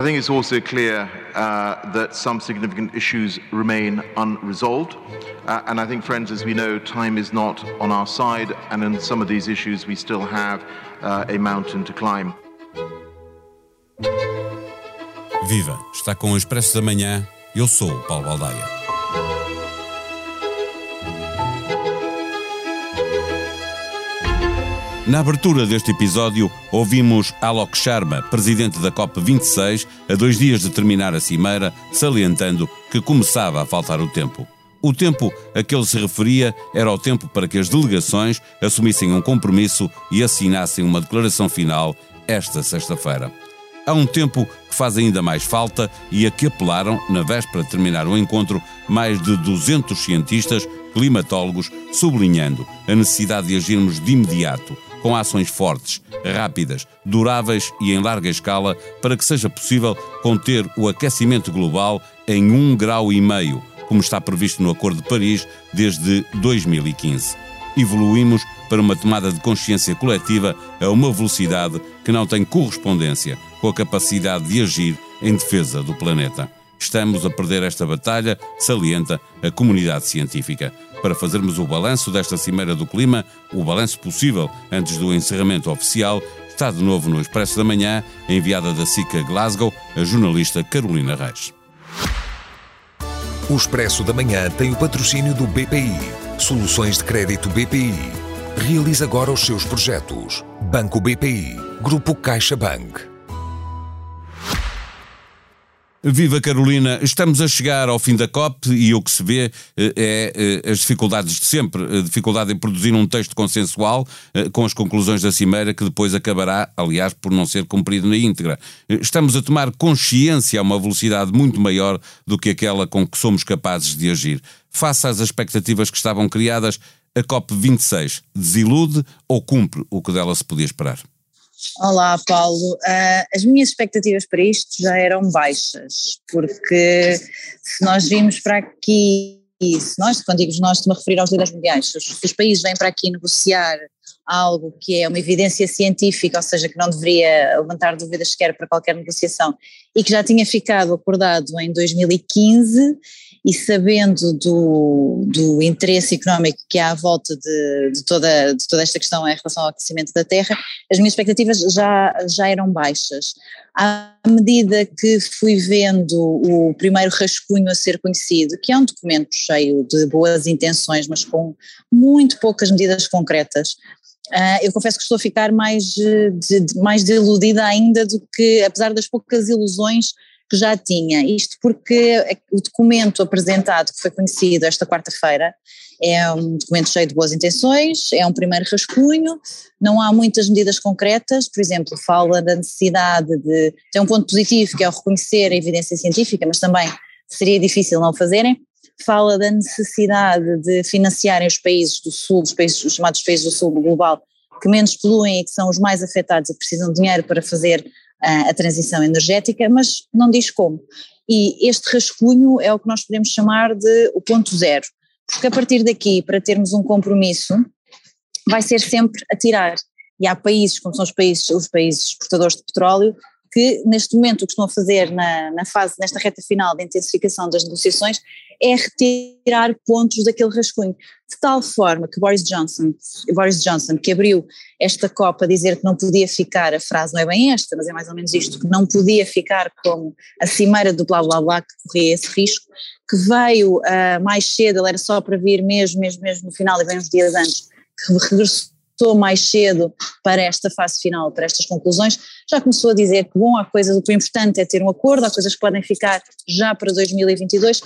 I think it's also clear uh, that some significant issues remain unresolved. Uh, and I think, friends, as we know, time is not on our side, and in some of these issues, we still have uh, a mountain to climb. Viva! Está com o Expresso da Manhã. Eu sou Paulo Baldaia. Na abertura deste episódio, ouvimos Alok Sharma, presidente da COP26, a dois dias de terminar a cimeira, salientando que começava a faltar o tempo. O tempo a que ele se referia era o tempo para que as delegações assumissem um compromisso e assinassem uma declaração final esta sexta-feira. Há um tempo que faz ainda mais falta e a que apelaram, na véspera de terminar o encontro, mais de 200 cientistas, climatólogos, sublinhando a necessidade de agirmos de imediato com ações fortes, rápidas, duráveis e em larga escala para que seja possível conter o aquecimento global em um grau e meio, como está previsto no Acordo de Paris desde 2015. Evoluímos para uma tomada de consciência coletiva a uma velocidade que não tem correspondência com a capacidade de agir em defesa do planeta. Estamos a perder esta batalha, salienta a comunidade científica. Para fazermos o balanço desta Cimeira do Clima, o balanço possível antes do encerramento oficial, está de novo no Expresso da Manhã, enviada da SICA Glasgow, a jornalista Carolina Reis. O Expresso da Manhã tem o patrocínio do BPI. Soluções de crédito BPI. Realize agora os seus projetos. Banco BPI. Grupo CaixaBank. Viva Carolina, estamos a chegar ao fim da COP e o que se vê eh, é eh, as dificuldades de sempre, a dificuldade em produzir um texto consensual eh, com as conclusões da Cimeira que depois acabará, aliás, por não ser cumprido na íntegra. Estamos a tomar consciência a uma velocidade muito maior do que aquela com que somos capazes de agir. Face às expectativas que estavam criadas, a COP 26 desilude ou cumpre o que dela se podia esperar? Olá, Paulo. Uh, as minhas expectativas para isto já eram baixas, porque se nós vimos para aqui, se nós, quando digo nós, estou-me a referir aos líderes mundiais, se os, se os países vêm para aqui negociar algo que é uma evidência científica, ou seja, que não deveria levantar dúvidas sequer para qualquer negociação, e que já tinha ficado acordado em 2015 e sabendo do, do interesse económico que há à volta de, de, toda, de toda esta questão em relação ao aquecimento da Terra, as minhas expectativas já, já eram baixas. À medida que fui vendo o primeiro rascunho a ser conhecido, que é um documento cheio de boas intenções, mas com muito poucas medidas concretas, Uh, eu confesso que estou a ficar mais, de, de, mais deludida ainda do que, apesar das poucas ilusões que já tinha. Isto porque o documento apresentado, que foi conhecido esta quarta-feira, é um documento cheio de boas intenções, é um primeiro rascunho, não há muitas medidas concretas, por exemplo, fala da necessidade de. tem um ponto positivo que é o reconhecer a evidência científica, mas também seria difícil não fazerem. Fala da necessidade de financiarem os países do Sul, os, países, os chamados países do Sul global, que menos poluem e que são os mais afetados e precisam de dinheiro para fazer a, a transição energética, mas não diz como. E este rascunho é o que nós podemos chamar de o ponto zero, porque a partir daqui, para termos um compromisso, vai ser sempre a tirar. E há países, como são os países, os países exportadores de petróleo, que neste momento o que estão a fazer na, na fase, nesta reta final de intensificação das negociações é retirar pontos daquele rascunho, de tal forma que Boris Johnson, Boris Johnson que abriu esta Copa a dizer que não podia ficar, a frase não é bem esta, mas é mais ou menos isto, que não podia ficar como a cimeira do blá blá blá que corria esse risco, que veio uh, mais cedo, ele era só para vir mesmo, mesmo, mesmo no final e veio uns dias antes, que regressou estou mais cedo para esta fase final, para estas conclusões, já começou a dizer que, bom, há coisas, o que é importante é ter um acordo, há coisas que podem ficar já para 2022.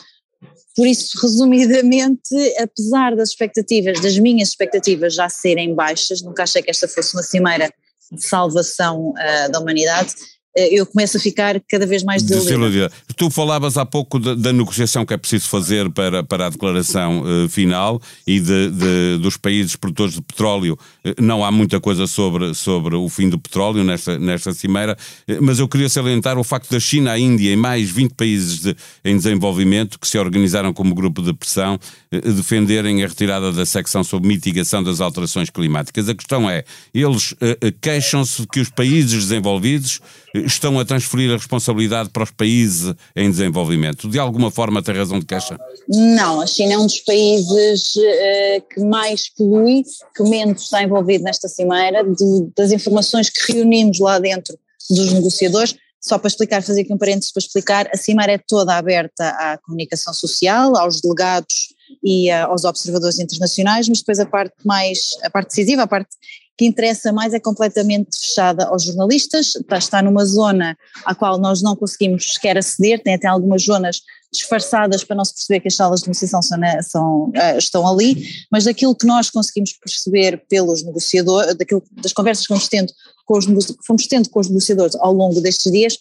Por isso, resumidamente, apesar das expectativas, das minhas expectativas já serem baixas, nunca achei que esta fosse uma cimeira de salvação uh, da humanidade, eu começo a ficar cada vez mais desiludida. Tu falavas há pouco da, negociação que é preciso fazer para, para a declaração uh, final e de, de, dos países produtores de petróleo. Uh, não há muita coisa sobre, sobre o fim do petróleo nesta, nesta cimeira, uh, mas eu queria salientar o facto da China, a Índia e mais 20 países de, em desenvolvimento que se organizaram como grupo de pressão defenderem a retirada da secção sobre mitigação das alterações climáticas. A questão é, eles queixam-se que os países desenvolvidos estão a transferir a responsabilidade para os países em desenvolvimento. De alguma forma tem razão de queixa? Não, a China é um dos países uh, que mais polui, que menos está envolvido nesta cimeira, de, das informações que reunimos lá dentro dos negociadores, só para explicar, fazer aqui um parênteses para explicar, a cimeira é toda aberta à comunicação social, aos delegados e uh, aos observadores internacionais, mas depois a parte mais, a parte decisiva, a parte que interessa mais é completamente fechada aos jornalistas, está, está numa zona à qual nós não conseguimos sequer aceder, tem até algumas zonas disfarçadas para não se perceber que as salas de negociação são, são, uh, estão ali, mas daquilo que nós conseguimos perceber pelos negociadores, daquilo, das conversas que fomos tendo com os, fomos tendo com os negociadores ao longo destes dias,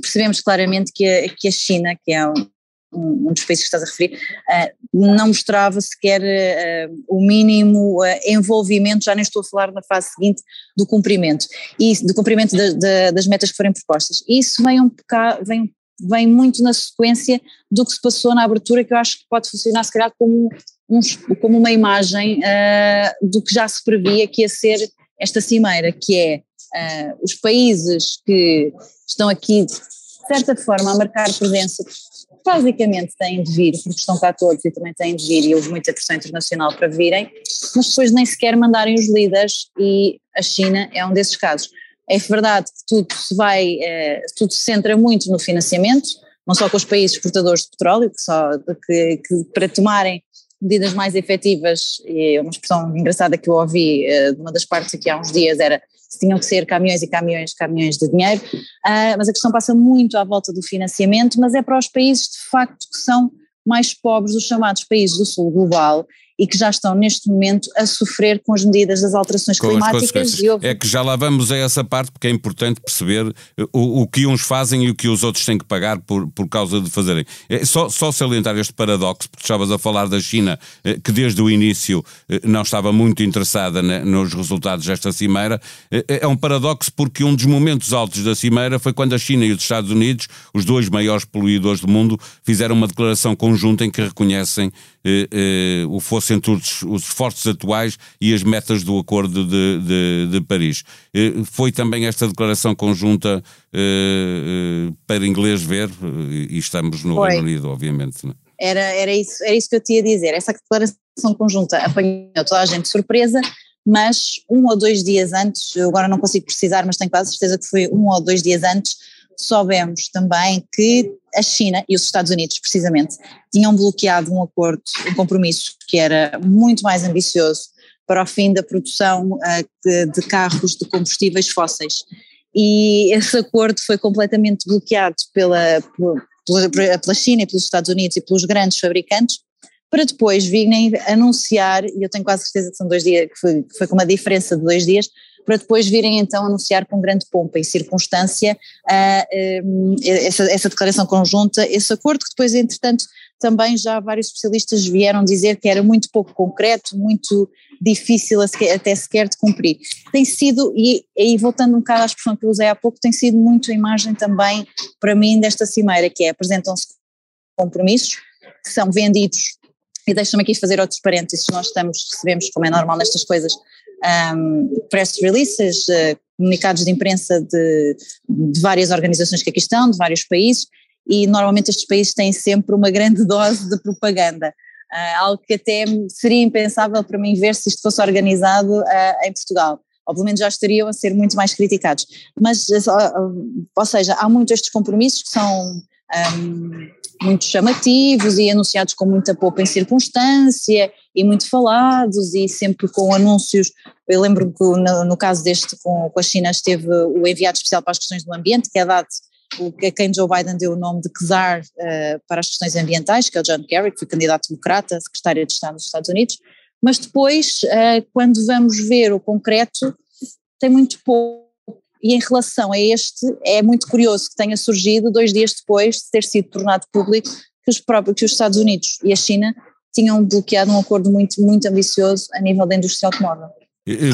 percebemos claramente que a, que a China, que é um, dos países que estás a referir, uh, não mostrava sequer uh, o mínimo uh, envolvimento, já nem estou a falar na fase seguinte do cumprimento, e do cumprimento de, de, das metas que forem propostas. Isso vem um bocado, vem, vem muito na sequência do que se passou na abertura, que eu acho que pode funcionar se calhar como, um, como uma imagem do que já se previa que ia ser esta cimeira, que é os países que estão aqui de certa forma a marcar presença basicamente têm de vir, porque estão cá todos e também têm de vir, e houve muita pressão internacional para virem, mas depois nem sequer mandarem os líderes, e a China é um desses casos. É verdade que tudo se vai, eh, tudo se centra muito no financiamento, não só com os países exportadores de petróleo, que, só, que, que para tomarem medidas mais efetivas, e uma expressão engraçada que eu ouvi uh, de uma das partes aqui há uns dias era tinham que ser caminhões e caminhões, caminhões de dinheiro, uh, mas a questão passa muito à volta do financiamento, mas é para os países de facto que são mais pobres, os chamados países do sul global, e que já estão neste momento a sofrer com as medidas das alterações com climáticas. É que já lá vamos a essa parte porque é importante perceber eh, o, o, que uns fazem e o que os outros têm que pagar por, por causa de fazerem. É só, só salientar este paradoxo, porque estavas a falar da China, eh, que desde o início eh, não estava muito interessada nos resultados desta cimeira. É um paradoxo porque um dos momentos altos da cimeira foi quando a China e os Estados Unidos, os dois maiores poluidores do mundo, fizeram uma declaração conjunta em que reconhecem eh, eh, o fosse entre os, os, esforços atuais e as metas do Acordo de, de, de Paris. Eh, foi também esta declaração conjunta eh, eh, para inglês ver, e estamos no foi. Reino Unido, obviamente. É? Era, era, isso, era isso que eu tinha a dizer. Essa declaração conjunta apanhou toda a gente de surpresa, mas um ou dois dias antes, agora não consigo precisar, mas tenho quase certeza que foi um ou dois dias antes, soubemos também que a China e os Estados Unidos, precisamente, tinham bloqueado um acordo, um compromisso que era muito mais ambicioso para o fim da produção uh, de, de, carros de combustíveis fósseis. E esse acordo foi completamente bloqueado pela, pela, pela China e pelos Estados Unidos e pelos grandes fabricantes, para depois virem anunciar, e eu tenho quase certeza que são dois dias, que foi, que foi com uma diferença de dois dias, para depois virem então anunciar com grande pompa e circunstância uh, essa, essa declaração conjunta, esse acordo que depois entretanto também já vários especialistas vieram dizer que era muito pouco concreto, muito difícil até sequer de cumprir. Tem sido, e aí voltando um bocado à expressão que eu usei há pouco, tem sido muito a imagem também para mim desta cimeira, que é apresentam-se compromissos que são vendidos, e deixa-me aqui fazer outros parênteses, nós estamos, recebemos, como é normal nestas coisas, um, press releases, uh, comunicados de imprensa de, de, várias organizações que aqui estão, de vários países, e normalmente estes países têm sempre uma grande dose de propaganda. Uh, algo que até seria impensável para mim ver se isto fosse organizado uh, em Portugal. Obviamente já estariam a ser muito mais criticados. Mas, ou seja, há muitos estes compromissos que são um, muito chamativos e anunciados com muita pouca em circunstância e muito falados e sempre com anúncios. Eu lembro que no, no caso deste com, com, a China esteve o enviado especial para as questões do ambiente, que é dado a quem Joe Biden deu o nome de czar uh, para as questões ambientais, que é o John Kerry, que foi candidato democrata, secretário de Estado dos Estados Unidos, mas depois, uh, quando vamos ver o concreto, tem muito pouco e em relação a este, é muito curioso que tenha surgido dois dias depois de ter sido tornado público que os próprios que os Estados Unidos e a China tinham bloqueado um acordo muito, muito ambicioso a nível da indústria automóvel.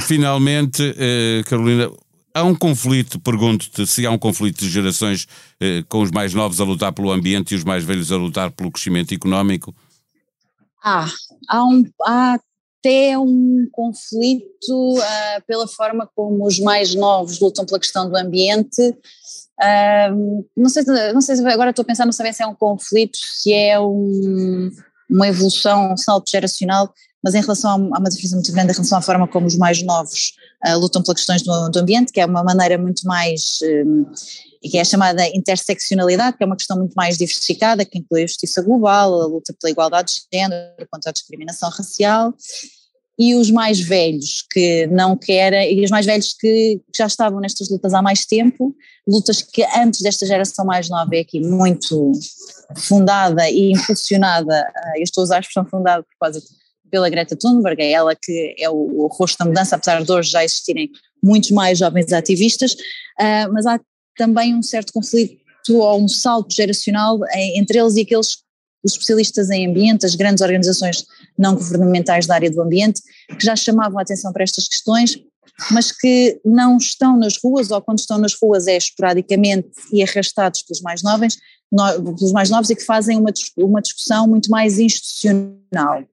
Finalmente, eh, Carolina, há um conflito, pergunto-te se há um conflito de gerações eh, com os mais novos a lutar pelo ambiente e os mais velhos a lutar pelo crescimento económico? Ah, há, um, há até um conflito uh, pela forma como os mais novos lutam pela questão do ambiente. Uh, não, sei, não sei se agora estou a pensar, não saber se é um conflito, se é um, uma evolução, um salto geracional, mas em relação a, uma diferença muito grande em relação à forma como os mais novos uh, lutam pelas questões do, do, ambiente, que é uma maneira muito mais, um, que é a chamada interseccionalidade, que é uma questão muito mais diversificada, que inclui a justiça global, a luta pela igualdade de género, contra a discriminação racial, e os mais velhos que não querem, e os mais velhos que já estavam nestas lutas há mais tempo, lutas que antes desta geração mais nova é aqui muito fundada e impulsionada, ah, eu estou a usar a expressão fundada por causa pela Greta Thunberg, é ela que é o, o rosto da mudança, apesar de hoje já existirem muitos mais jovens ativistas, uh, mas há também um certo conflito ou um salto geracional entre eles e aqueles os especialistas em ambiente, as grandes organizações não governamentais da área do ambiente, que já chamavam a atenção para estas questões, mas que não estão nas ruas, ou quando estão nas ruas é esporadicamente e arrastados pelos mais novos, pelos mais novos e que fazem uma, uma discussão muito mais institucional.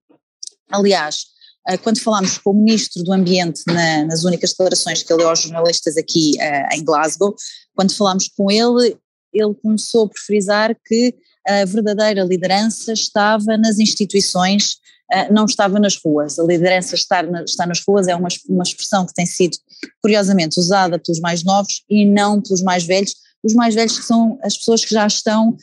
Aliás, eh, quando falámos com o Ministro do Ambiente na, nas únicas declarações que ele deu aos jornalistas aqui uh, em Glasgow, quando falámos com ele, ele começou por frisar que a verdadeira liderança estava nas instituições, não estava nas ruas. A liderança estar na, estar nas ruas é uma, uma expressão que tem sido, curiosamente, usada pelos mais novos e não pelos mais velhos, os mais velhos que são as pessoas que já estão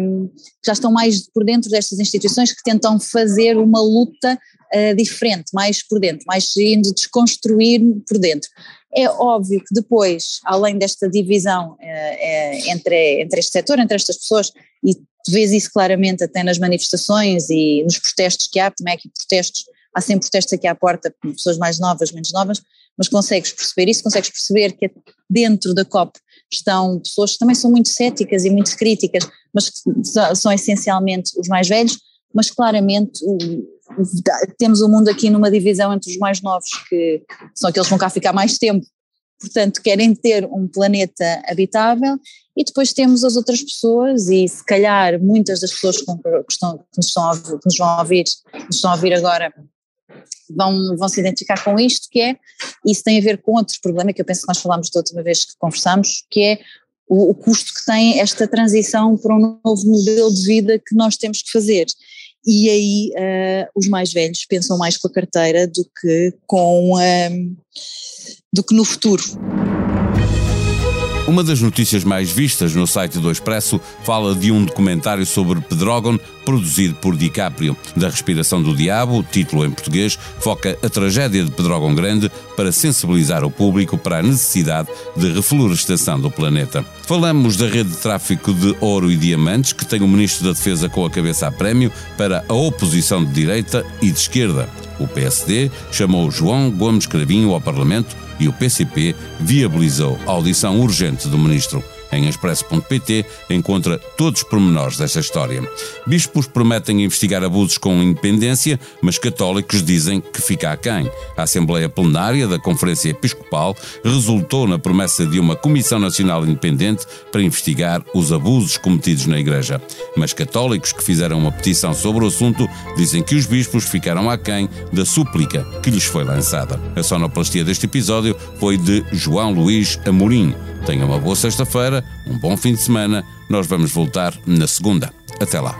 um, já estão mais por dentro destas instituições, que tentam fazer uma luta uh, diferente, mais por dentro, mais indo desconstruir por dentro. É óbvio que depois, além desta divisão uh, uh, entre, entre este setor, entre estas pessoas, e tu vês isso claramente até nas manifestações e nos protestos que há, também aqui protestos, há sempre protestos aqui à porta, pessoas mais novas, menos novas, mas consegues perceber isso, consegues perceber que dentro da COP estão pessoas que também são muito céticas e muito críticas, mas que são essencialmente os mais velhos, mas claramente o, temos o mundo aqui numa divisão entre os mais novos, que são aqueles que vão cá ficar mais tempo, portanto querem ter um planeta habitável, e depois temos as outras pessoas, e se calhar muitas das pessoas que, estão, que, nos, estão que nos vão ouvir, nos estão a ouvir agora vão, vão se identificar com isto, que é, isso tem a ver com outro problema que eu penso que nós falámos da última vez que conversamos, que é o, o custo que tem esta transição para um novo modelo de vida que nós temos que fazer. E aí uh, os mais velhos pensam mais com a carteira do que com um, do que no futuro. Uma das notícias mais vistas no site do Expresso fala de um documentário sobre Pedrógão produzido por DiCaprio. Da Respiração do Diabo, o título em português, foca a tragédia de Pedrógão Grande para sensibilizar o público para a necessidade de reflorestação do planeta. Falamos da rede de tráfico de ouro e diamantes, que tem o Ministro da Defesa com a cabeça a prémio para a oposição de direita e de esquerda. O PSD chamou João Gomes Cravinho ao Parlamento e o PCP viabilizou a audição urgente do ministro. Em expresso.pt encontra todos os pormenores desta história. Bispos prometem investigar abusos com independência, mas católicos dizem que fica aquém. A Assembleia Plenária da Conferência Episcopal resultou na promessa de uma Comissão Nacional Independente para investigar os abusos cometidos na Igreja. Mas católicos que fizeram uma petição sobre o assunto dizem que os bispos ficaram aquém da súplica que lhes foi lançada. A sonoplastia deste episódio foi de João Luís Amorim. Tenha uma boa sexta-feira, um bom fim de semana. Nós vamos voltar na segunda. Até lá.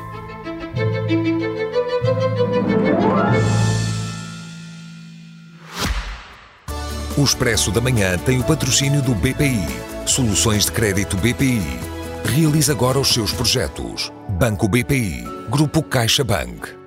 O Expresso da Manhã tem o patrocínio do BPI. Soluções de crédito BPI. Realize agora os seus projetos. Banco BPI. Grupo CaixaBank.